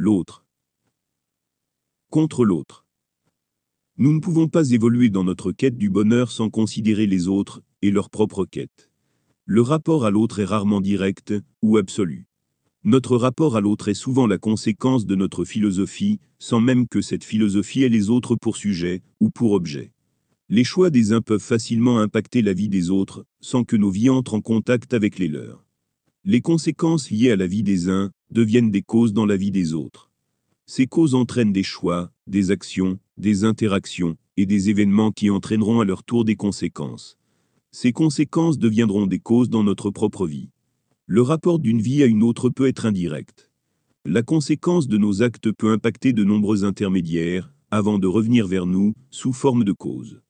l'autre. Contre l'autre. Nous ne pouvons pas évoluer dans notre quête du bonheur sans considérer les autres et leur propre quête. Le rapport à l'autre est rarement direct ou absolu. Notre rapport à l'autre est souvent la conséquence de notre philosophie, sans même que cette philosophie ait les autres pour sujet ou pour objet. Les choix des uns peuvent facilement impacter la vie des autres, sans que nos vies entrent en contact avec les leurs. Les conséquences liées à la vie des uns deviennent des causes dans la vie des autres. Ces causes entraînent des choix, des actions, des interactions, et des événements qui entraîneront à leur tour des conséquences. Ces conséquences deviendront des causes dans notre propre vie. Le rapport d'une vie à une autre peut être indirect. La conséquence de nos actes peut impacter de nombreux intermédiaires, avant de revenir vers nous, sous forme de cause.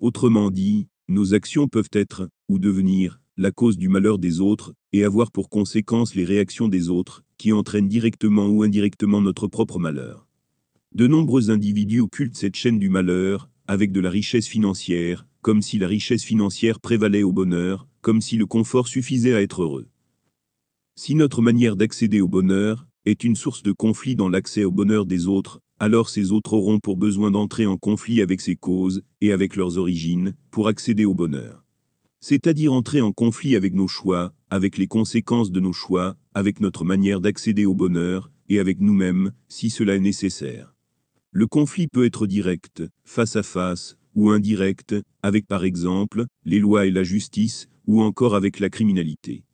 Autrement dit, nos actions peuvent être, ou devenir, la cause du malheur des autres, et avoir pour conséquence les réactions des autres, qui entraînent directement ou indirectement notre propre malheur. De nombreux individus occultent cette chaîne du malheur, avec de la richesse financière, comme si la richesse financière prévalait au bonheur, comme si le confort suffisait à être heureux. Si notre manière d'accéder au bonheur est une source de conflit dans l'accès au bonheur des autres, alors ces autres auront pour besoin d'entrer en conflit avec ces causes et avec leurs origines pour accéder au bonheur. C'est-à-dire entrer en conflit avec nos choix, avec les conséquences de nos choix, avec notre manière d'accéder au bonheur, et avec nous-mêmes, si cela est nécessaire. Le conflit peut être direct, face à face, ou indirect, avec par exemple, les lois et la justice, ou encore avec la criminalité.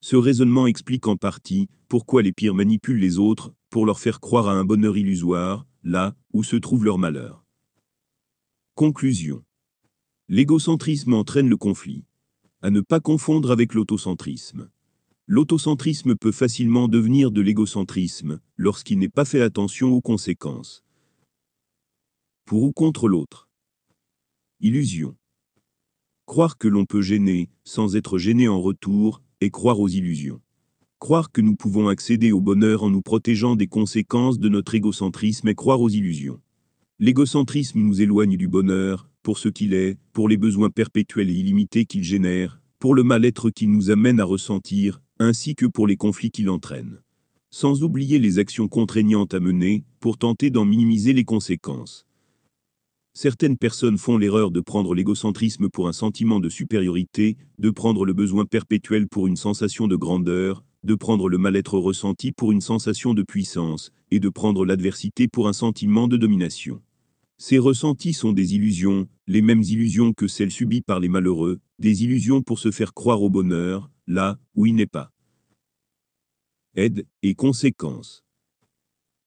Ce raisonnement explique en partie pourquoi les pires manipulent les autres pour leur faire croire à un bonheur illusoire, là où se trouve leur malheur. Conclusion. L'égocentrisme entraîne le conflit. À ne pas confondre avec l'autocentrisme. L'autocentrisme peut facilement devenir de l'égocentrisme lorsqu'il n'est pas fait attention aux conséquences. Pour ou contre l'autre. Illusion. Croire que l'on peut gêner, sans être gêné en retour, et croire aux illusions. Croire que nous pouvons accéder au bonheur en nous protégeant des conséquences de notre égocentrisme et croire aux illusions. L'égocentrisme nous éloigne du bonheur, pour ce qu'il est, pour les besoins perpétuels et illimités qu'il génère, pour le mal-être qu'il nous amène à ressentir, ainsi que pour les conflits qu'il entraîne. Sans oublier les actions contraignantes à mener, pour tenter d'en minimiser les conséquences. Certaines personnes font l'erreur de prendre l'égocentrisme pour un sentiment de supériorité, de prendre le besoin perpétuel pour une sensation de grandeur, de prendre le mal-être ressenti pour une sensation de puissance, et de prendre l'adversité pour un sentiment de domination. Ces ressentis sont des illusions, les mêmes illusions que celles subies par les malheureux, des illusions pour se faire croire au bonheur, là où il n'est pas. Aide et conséquences.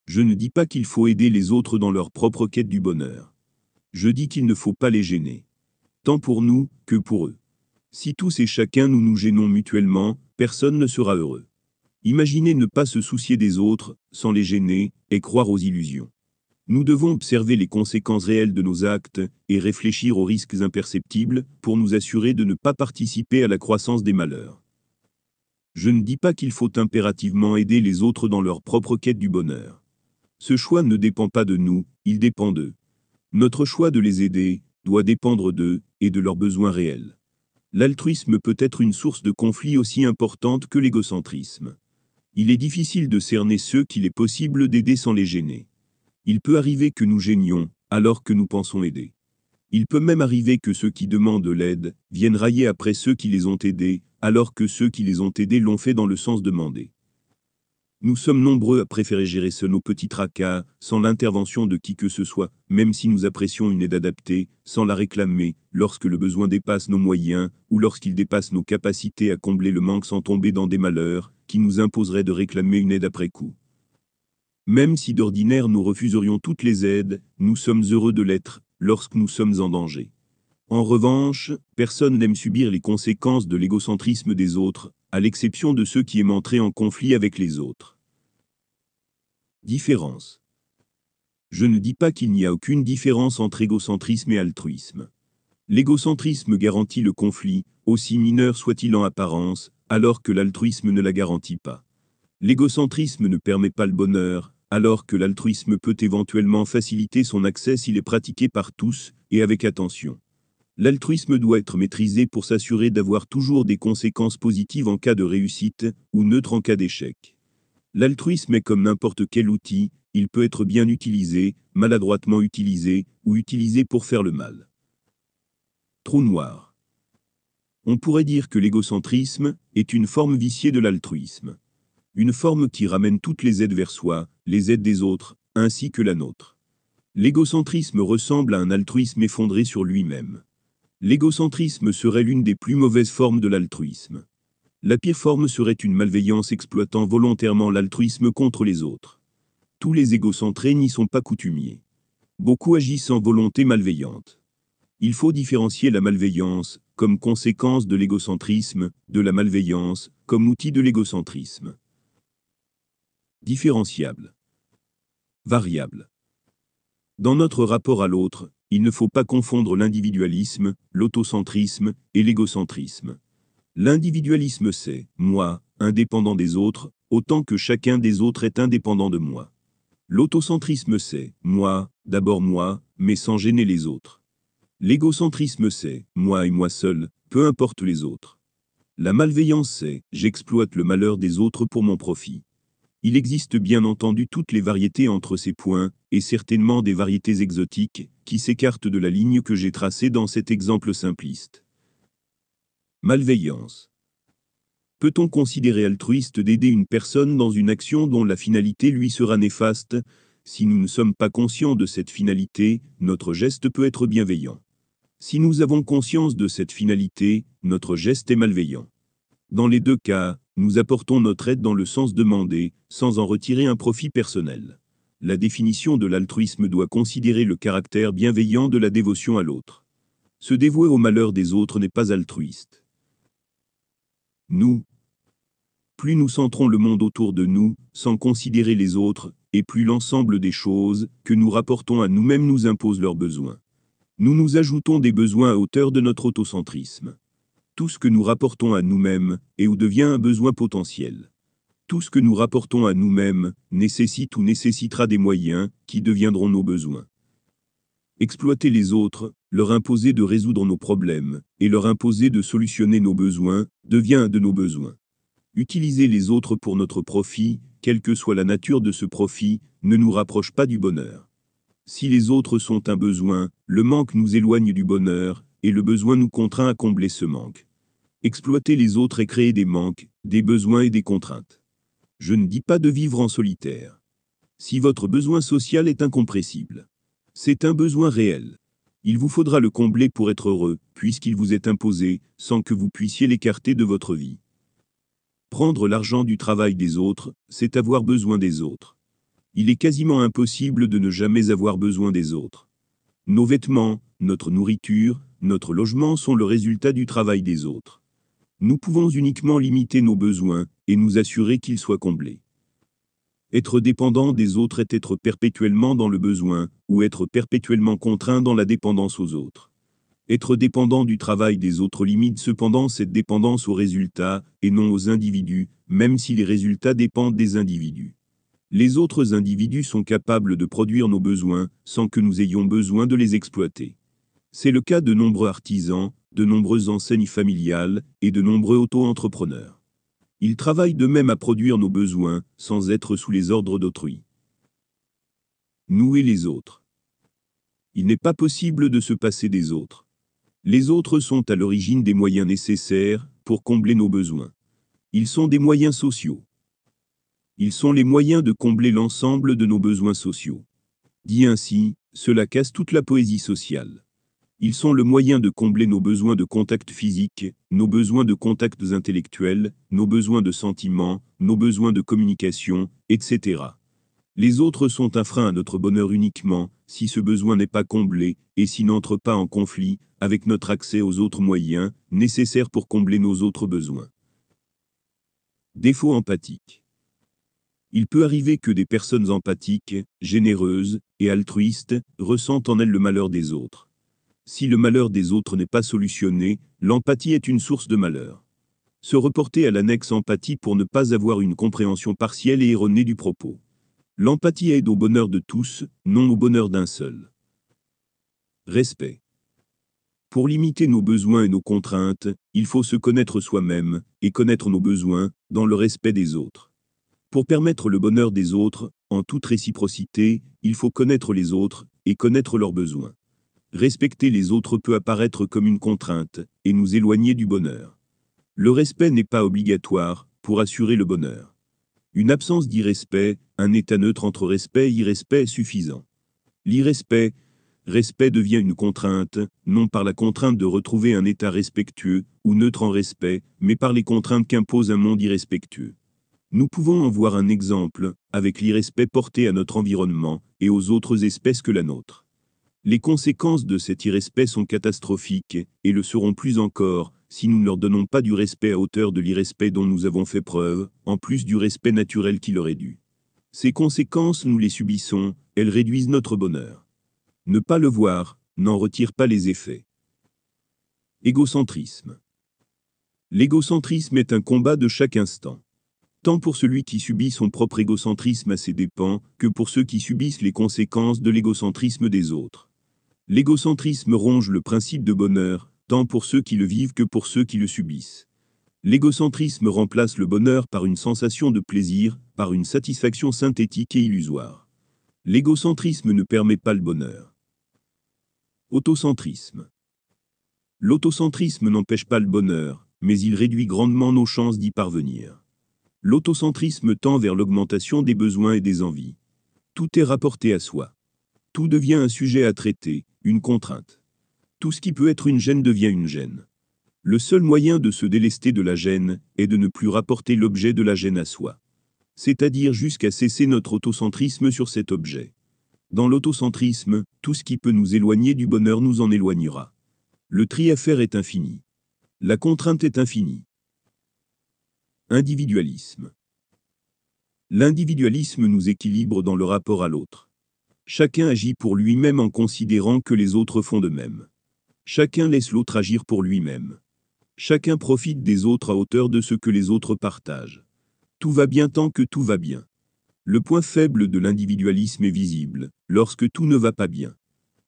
Je ne dis pas qu'il faut aider les autres dans leur propre quête du bonheur je dis qu'il ne faut pas les gêner. Tant pour nous que pour eux. Si tous et chacun nous nous gênons mutuellement, personne ne sera heureux. Imaginez ne pas se soucier des autres, sans les gêner, et croire aux illusions. Nous devons observer les conséquences réelles de nos actes, et réfléchir aux risques imperceptibles, pour nous assurer de ne pas participer à la croissance des malheurs. Je ne dis pas qu'il faut impérativement aider les autres dans leur propre quête du bonheur. Ce choix ne dépend pas de nous, il dépend d'eux. Notre choix de les aider doit dépendre d'eux et de leurs besoins réels. L'altruisme peut être une source de conflit aussi importante que l'égocentrisme. Il est difficile de cerner ceux qu'il est possible d'aider sans les gêner. Il peut arriver que nous gênions, alors que nous pensons aider. Il peut même arriver que ceux qui demandent l'aide viennent railler après ceux qui les ont aidés, alors que ceux qui les ont aidés l'ont fait dans le sens demandé. Nous sommes nombreux à préférer gérer seuls nos petits tracas, sans l'intervention de qui que ce soit, même si nous apprécions une aide adaptée, sans la réclamer, lorsque le besoin dépasse nos moyens, ou lorsqu'il dépasse nos capacités à combler le manque sans tomber dans des malheurs, qui nous imposeraient de réclamer une aide après coup. Même si d'ordinaire nous refuserions toutes les aides, nous sommes heureux de l'être, lorsque nous sommes en danger. En revanche, personne n'aime subir les conséquences de l'égocentrisme des autres, à l'exception de ceux qui aiment entrer en conflit avec les autres. Différence. Je ne dis pas qu'il n'y a aucune différence entre égocentrisme et altruisme. L'égocentrisme garantit le conflit, aussi mineur soit-il en apparence, alors que l'altruisme ne la garantit pas. L'égocentrisme ne permet pas le bonheur, alors que l'altruisme peut éventuellement faciliter son accès s'il est pratiqué par tous, et avec attention. L'altruisme doit être maîtrisé pour s'assurer d'avoir toujours des conséquences positives en cas de réussite, ou neutre en cas d'échec. L'altruisme est comme n'importe quel outil, il peut être bien utilisé, maladroitement utilisé, ou utilisé pour faire le mal. Trou noir. On pourrait dire que l'égocentrisme est une forme viciée de l'altruisme. Une forme qui ramène toutes les aides vers soi, les aides des autres, ainsi que la nôtre. L'égocentrisme ressemble à un altruisme effondré sur lui-même. L'égocentrisme serait l'une des plus mauvaises formes de l'altruisme. La pire forme serait une malveillance exploitant volontairement l'altruisme contre les autres. Tous les égocentrés n'y sont pas coutumiers. Beaucoup agissent en volonté malveillante. Il faut différencier la malveillance, comme conséquence de l'égocentrisme, de la malveillance, comme outil de l'égocentrisme. Différenciable. Variable. Dans notre rapport à l'autre, il ne faut pas confondre l'individualisme, l'autocentrisme et l'égocentrisme. L'individualisme c'est moi, indépendant des autres, autant que chacun des autres est indépendant de moi. L'autocentrisme c'est moi, d'abord moi, mais sans gêner les autres. L'égocentrisme c'est moi et moi seul, peu importe les autres. La malveillance c'est j'exploite le malheur des autres pour mon profit. Il existe bien entendu toutes les variétés entre ces points, et certainement des variétés exotiques, qui s'écartent de la ligne que j'ai tracée dans cet exemple simpliste. Malveillance. Peut-on considérer altruiste d'aider une personne dans une action dont la finalité lui sera néfaste? Si nous ne sommes pas conscients de cette finalité, notre geste peut être bienveillant. Si nous avons conscience de cette finalité, notre geste est malveillant. Dans les deux cas, nous apportons notre aide dans le sens demandé, sans en retirer un profit personnel. La définition de l'altruisme doit considérer le caractère bienveillant de la dévotion à l'autre. Se dévouer au malheur des autres n'est pas altruiste. Nous. Plus nous centrons le monde autour de nous, sans considérer les autres, et plus l'ensemble des choses que nous rapportons à nous-mêmes nous impose leurs besoins. Nous nous ajoutons des besoins à hauteur de notre autocentrisme. Tout ce que nous rapportons à nous-mêmes est ou devient un besoin potentiel. Tout ce que nous rapportons à nous-mêmes nécessite ou nécessitera des moyens qui deviendront nos besoins. Exploiter les autres, leur imposer de résoudre nos problèmes, et leur imposer de solutionner nos besoins, devient un de nos besoins. Utiliser les autres pour notre profit, quelle que soit la nature de ce profit, ne nous rapproche pas du bonheur. Si les autres sont un besoin, le manque nous éloigne du bonheur, et le besoin nous contraint à combler ce manque. Exploiter les autres et créer des manques, des besoins et des contraintes. Je ne dis pas de vivre en solitaire. Si votre besoin social est incompressible, c'est un besoin réel. Il vous faudra le combler pour être heureux, puisqu'il vous est imposé, sans que vous puissiez l'écarter de votre vie. Prendre l'argent du travail des autres, c'est avoir besoin des autres il est quasiment impossible de ne jamais avoir besoin des autres. Nos vêtements, notre nourriture, notre logement sont le résultat du travail des autres. Nous pouvons uniquement limiter nos besoins et nous assurer qu'ils soient comblés. Être dépendant des autres est être perpétuellement dans le besoin, ou être perpétuellement contraint dans la dépendance aux autres. Être dépendant du travail des autres limite cependant cette dépendance aux résultats, et non aux individus, même si les résultats dépendent des individus. Les autres individus sont capables de produire nos besoins sans que nous ayons besoin de les exploiter. C'est le cas de nombreux artisans, de nombreuses enseignes familiales et de nombreux auto-entrepreneurs. Ils travaillent de même à produire nos besoins sans être sous les ordres d'autrui. Nous et les autres. Il n'est pas possible de se passer des autres. Les autres sont à l'origine des moyens nécessaires pour combler nos besoins. Ils sont des moyens sociaux. Ils sont les moyens de combler l'ensemble de nos besoins sociaux. Dit ainsi, cela casse toute la poésie sociale. Ils sont le moyen de combler nos besoins de contact physique, nos besoins de contacts intellectuels, nos besoins de sentiments, nos besoins de communication, etc. Les autres sont un frein à notre bonheur uniquement, si ce besoin n'est pas comblé, et s'il n'entre pas en conflit avec notre accès aux autres moyens, nécessaires pour combler nos autres besoins. Défaut empathique. Il peut arriver que des personnes empathiques, généreuses et altruistes ressentent en elles le malheur des autres. Si le malheur des autres n'est pas solutionné, l'empathie est une source de malheur. Se reporter à l'annexe empathie pour ne pas avoir une compréhension partielle et erronée du propos. L'empathie aide au bonheur de tous, non au bonheur d'un seul. Respect. Pour limiter nos besoins et nos contraintes, il faut se connaître soi-même, et connaître nos besoins, dans le respect des autres. Pour permettre le bonheur des autres, en toute réciprocité, il faut connaître les autres et connaître leurs besoins. Respecter les autres peut apparaître comme une contrainte et nous éloigner du bonheur. Le respect n'est pas obligatoire pour assurer le bonheur. Une absence d'irrespect, un état neutre entre respect et irrespect est suffisant. L'irrespect, respect devient une contrainte, non par la contrainte de retrouver un état respectueux ou neutre en respect, mais par les contraintes qu'impose un monde irrespectueux. Nous pouvons en voir un exemple avec l'irrespect porté à notre environnement et aux autres espèces que la nôtre. Les conséquences de cet irrespect sont catastrophiques et le seront plus encore si nous ne leur donnons pas du respect à hauteur de l'irrespect dont nous avons fait preuve, en plus du respect naturel qui leur est dû. Ces conséquences, nous les subissons, elles réduisent notre bonheur. Ne pas le voir n'en retire pas les effets. Égocentrisme. L'égocentrisme est un combat de chaque instant. Tant pour celui qui subit son propre égocentrisme à ses dépens, que pour ceux qui subissent les conséquences de l'égocentrisme des autres. L'égocentrisme ronge le principe de bonheur, tant pour ceux qui le vivent que pour ceux qui le subissent. L'égocentrisme remplace le bonheur par une sensation de plaisir, par une satisfaction synthétique et illusoire. L'égocentrisme ne permet pas le bonheur. Autocentrisme. L'autocentrisme n'empêche pas le bonheur, mais il réduit grandement nos chances d'y parvenir. L'autocentrisme tend vers l'augmentation des besoins et des envies. Tout est rapporté à soi. Tout devient un sujet à traiter, une contrainte. Tout ce qui peut être une gêne devient une gêne. Le seul moyen de se délester de la gêne est de ne plus rapporter l'objet de la gêne à soi. C'est-à-dire jusqu'à cesser notre autocentrisme sur cet objet. Dans l'autocentrisme, tout ce qui peut nous éloigner du bonheur nous en éloignera. Le tri à faire est infini. La contrainte est infinie. Individualisme. L'individualisme nous équilibre dans le rapport à l'autre. Chacun agit pour lui-même en considérant que les autres font de même. Chacun laisse l'autre agir pour lui-même. Chacun profite des autres à hauteur de ce que les autres partagent. Tout va bien tant que tout va bien. Le point faible de l'individualisme est visible, lorsque tout ne va pas bien.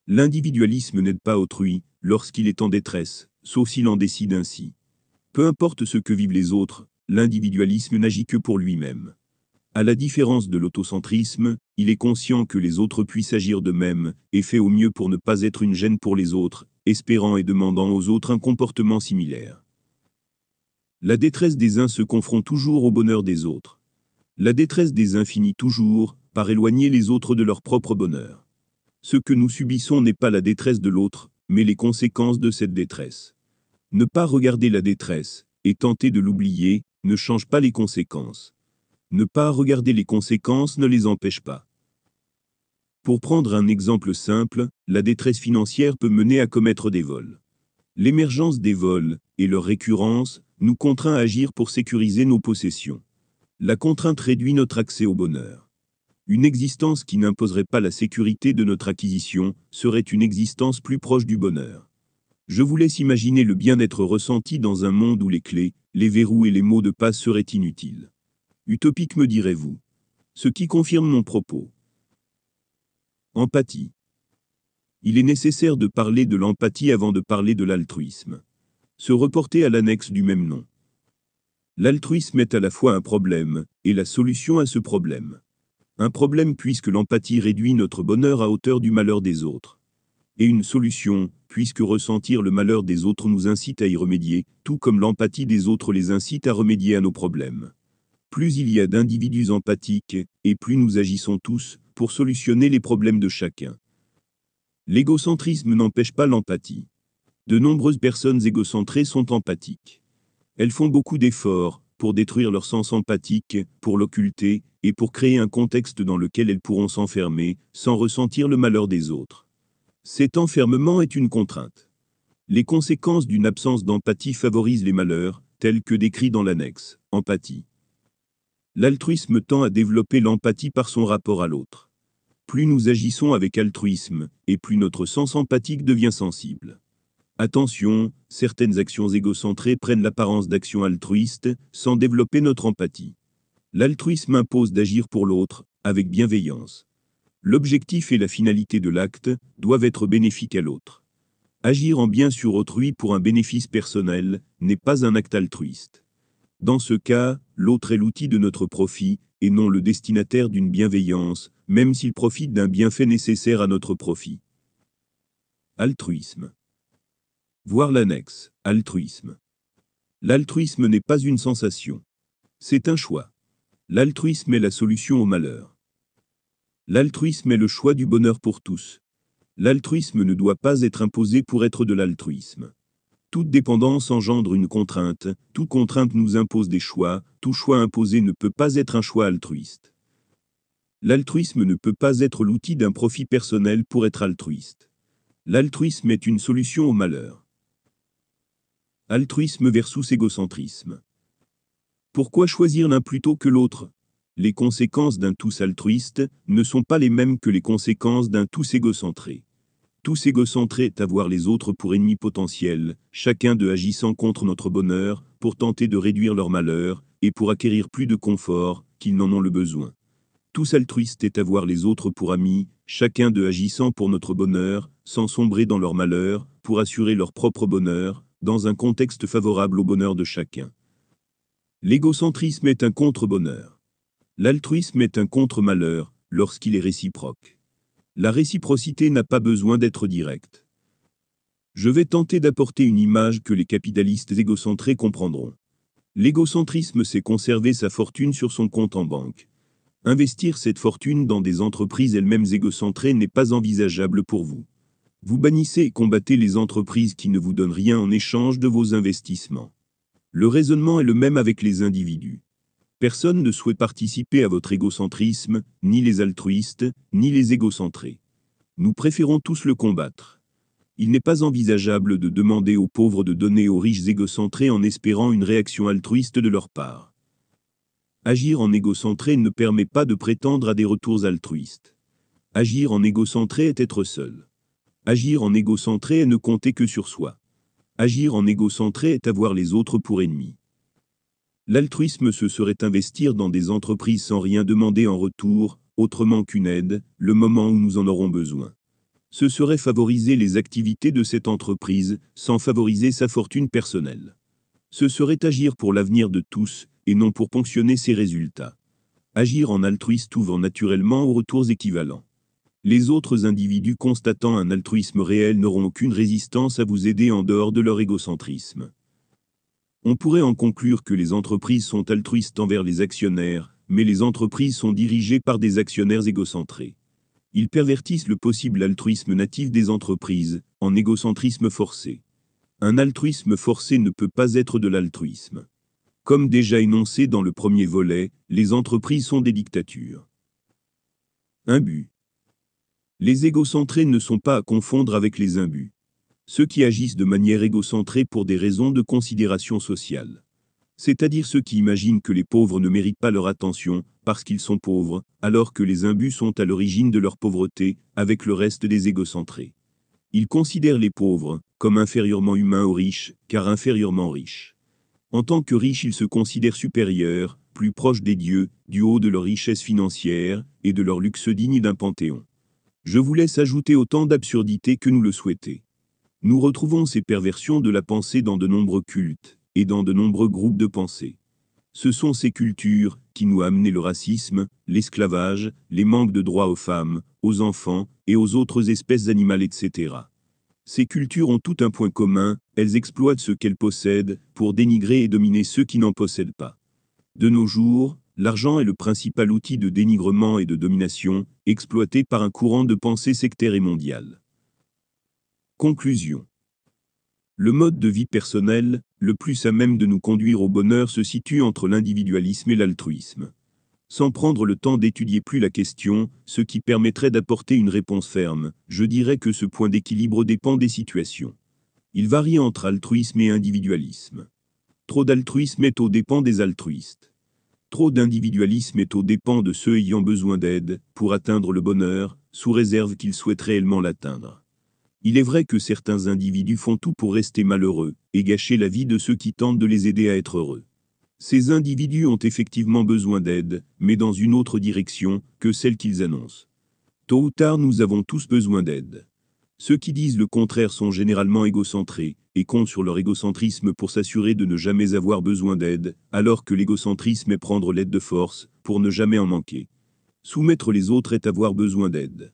L'individualisme n'aide pas autrui, lorsqu'il est en détresse, sauf s'il en décide ainsi. Peu importe ce que vivent les autres, l'individualisme n'agit que pour lui-même. À la différence de l'autocentrisme, il est conscient que les autres puissent agir de même, et fait au mieux pour ne pas être une gêne pour les autres, espérant et demandant aux autres un comportement similaire. La détresse des uns se confronte toujours au bonheur des autres. La détresse des uns finit toujours par éloigner les autres de leur propre bonheur. Ce que nous subissons n'est pas la détresse de l'autre, mais les conséquences de cette détresse. Ne pas regarder la détresse, et tenter de l'oublier, ne change pas les conséquences. Ne pas regarder les conséquences ne les empêche pas. Pour prendre un exemple simple, la détresse financière peut mener à commettre des vols. L'émergence des vols, et leur récurrence, nous contraint à agir pour sécuriser nos possessions. La contrainte réduit notre accès au bonheur. Une existence qui n'imposerait pas la sécurité de notre acquisition serait une existence plus proche du bonheur. Je vous laisse imaginer le bien-être ressenti dans un monde où les clés, les verrous et les mots de passe seraient inutiles. Utopique me direz-vous. Ce qui confirme mon propos. Empathie. Il est nécessaire de parler de l'empathie avant de parler de l'altruisme. Se reporter à l'annexe du même nom. L'altruisme est à la fois un problème, et la solution à ce problème. Un problème puisque l'empathie réduit notre bonheur à hauteur du malheur des autres. Et une solution, puisque ressentir le malheur des autres nous incite à y remédier, tout comme l'empathie des autres les incite à remédier à nos problèmes. Plus il y a d'individus empathiques, et plus nous agissons tous, pour solutionner les problèmes de chacun. L'égocentrisme n'empêche pas l'empathie. De nombreuses personnes égocentrées sont empathiques. Elles font beaucoup d'efforts pour détruire leur sens empathique, pour l'occulter, et pour créer un contexte dans lequel elles pourront s'enfermer, sans ressentir le malheur des autres. Cet enfermement est une contrainte. Les conséquences d'une absence d'empathie favorisent les malheurs, tels que décrits dans l'annexe, empathie. L'altruisme tend à développer l'empathie par son rapport à l'autre plus nous agissons avec altruisme, et plus notre sens empathique devient sensible. Attention, certaines actions égocentrées prennent l'apparence d'actions altruistes, sans développer notre empathie. L'altruisme impose d'agir pour l'autre, avec bienveillance. L'objectif et la finalité de l'acte doivent être bénéfiques à l'autre. Agir en bien sur autrui pour un bénéfice personnel n'est pas un acte altruiste. Dans ce cas, l'autre est l'outil de notre profit, et non le destinataire d'une bienveillance, même s'il profite d'un bienfait nécessaire à notre profit. Altruisme. Voir l'annexe. Altruisme. L'altruisme n'est pas une sensation. C'est un choix. L'altruisme est la solution au malheur. L'altruisme est le choix du bonheur pour tous. L'altruisme ne doit pas être imposé pour être de l'altruisme. Toute dépendance engendre une contrainte, toute contrainte nous impose des choix, tout choix imposé ne peut pas être un choix altruiste. L'altruisme ne peut pas être l'outil d'un profit personnel pour être altruiste. L'altruisme est une solution au malheur. Altruisme versus égocentrisme. Pourquoi choisir l'un plutôt que l'autre? Les conséquences d'un tous altruiste ne sont pas les mêmes que les conséquences d'un tous égocentré. Tous égocentrés est avoir les autres pour ennemis potentiels, chacun de agissant contre notre bonheur, pour tenter de réduire leur malheur, et pour acquérir plus de confort, qu'ils n'en ont le besoin. Tous altruistes est avoir les autres pour amis, chacun de agissant pour notre bonheur, sans sombrer dans leur malheur, pour assurer leur propre bonheur, dans un contexte favorable au bonheur de chacun. L'égocentrisme est un contre-bonheur. L'altruisme est un contre-malheur, lorsqu'il est réciproque. La réciprocité n'a pas besoin d'être directe. Je vais tenter d'apporter une image que les capitalistes égocentrés comprendront. L'égocentrisme, c'est conserver sa fortune sur son compte en banque. Investir cette fortune dans des entreprises elles-mêmes égocentrées n'est pas envisageable pour vous. Vous bannissez et combattez les entreprises qui ne vous donnent rien en échange de vos investissements. Le raisonnement est le même avec les individus. Personne ne souhaite participer à votre égocentrisme, ni les altruistes, ni les égocentrés. Nous préférons tous le combattre. Il n'est pas envisageable de demander aux pauvres de donner aux riches égocentrés en espérant une réaction altruiste de leur part. Agir en égocentré ne permet pas de prétendre à des retours altruistes. Agir en égocentré est être seul. Agir en égocentré est ne compter que sur soi. Agir en égocentré est avoir les autres pour ennemis. L'altruisme ce serait investir dans des entreprises sans rien demander en retour, autrement qu'une aide, le moment où nous en aurons besoin. Ce serait favoriser les activités de cette entreprise, sans favoriser sa fortune personnelle. Ce serait agir pour l'avenir de tous, et non pour ponctionner ses résultats. Agir en altruiste ouvre naturellement aux retours équivalents. Les autres individus constatant un altruisme réel n'auront aucune résistance à vous aider en dehors de leur égocentrisme. On pourrait en conclure que les entreprises sont altruistes envers les actionnaires, mais les entreprises sont dirigées par des actionnaires égocentrés. Ils pervertissent le possible altruisme natif des entreprises, en égocentrisme forcé. Un altruisme forcé ne peut pas être de l'altruisme. Comme déjà énoncé dans le premier volet, les entreprises sont des dictatures. But. Les égocentrés ne sont pas à confondre avec les imbus ceux qui agissent de manière égocentrée pour des raisons de considération sociale. C'est-à-dire ceux qui imaginent que les pauvres ne méritent pas leur attention, parce qu'ils sont pauvres, alors que les imbus sont à l'origine de leur pauvreté, avec le reste des égocentrés. Ils considèrent les pauvres comme inférieurement humains aux riches, car inférieurement riches. En tant que riches, ils se considèrent supérieurs, plus proches des dieux, du haut de leur richesse financière et de leur luxe digne d'un panthéon. Je vous laisse ajouter autant d'absurdités que nous le souhaitez. Nous retrouvons ces perversions de la pensée dans de nombreux cultes, et dans de nombreux groupes de pensée. Ce sont ces cultures qui nous amené le racisme, l'esclavage, les manques de droits aux femmes, aux enfants et aux autres espèces animales, etc. Ces cultures ont tout un point commun, elles exploitent ce qu'elles possèdent pour dénigrer et dominer ceux qui n'en possèdent pas. De nos jours, l'argent est le principal outil de dénigrement et de domination, exploité par un courant de pensée sectaire et mondial. Conclusion. Le mode de vie personnel, le plus à même de nous conduire au bonheur, se situe entre l'individualisme et l'altruisme. Sans prendre le temps d'étudier plus la question, ce qui permettrait d'apporter une réponse ferme, je dirais que ce point d'équilibre dépend des situations. Il varie entre altruisme et individualisme. Trop d'altruisme est au dépens des altruistes. Trop d'individualisme est au dépens de ceux ayant besoin d'aide pour atteindre le bonheur, sous réserve qu'ils souhaitent réellement l'atteindre. Il est vrai que certains individus font tout pour rester malheureux, et gâcher la vie de ceux qui tentent de les aider à être heureux. Ces individus ont effectivement besoin d'aide, mais dans une autre direction que celle qu'ils annoncent. Tôt ou tard nous avons tous besoin d'aide. Ceux qui disent le contraire sont généralement égocentrés, et comptent sur leur égocentrisme pour s'assurer de ne jamais avoir besoin d'aide, alors que l'égocentrisme est prendre l'aide de force, pour ne jamais en manquer. Soumettre les autres est avoir besoin d'aide.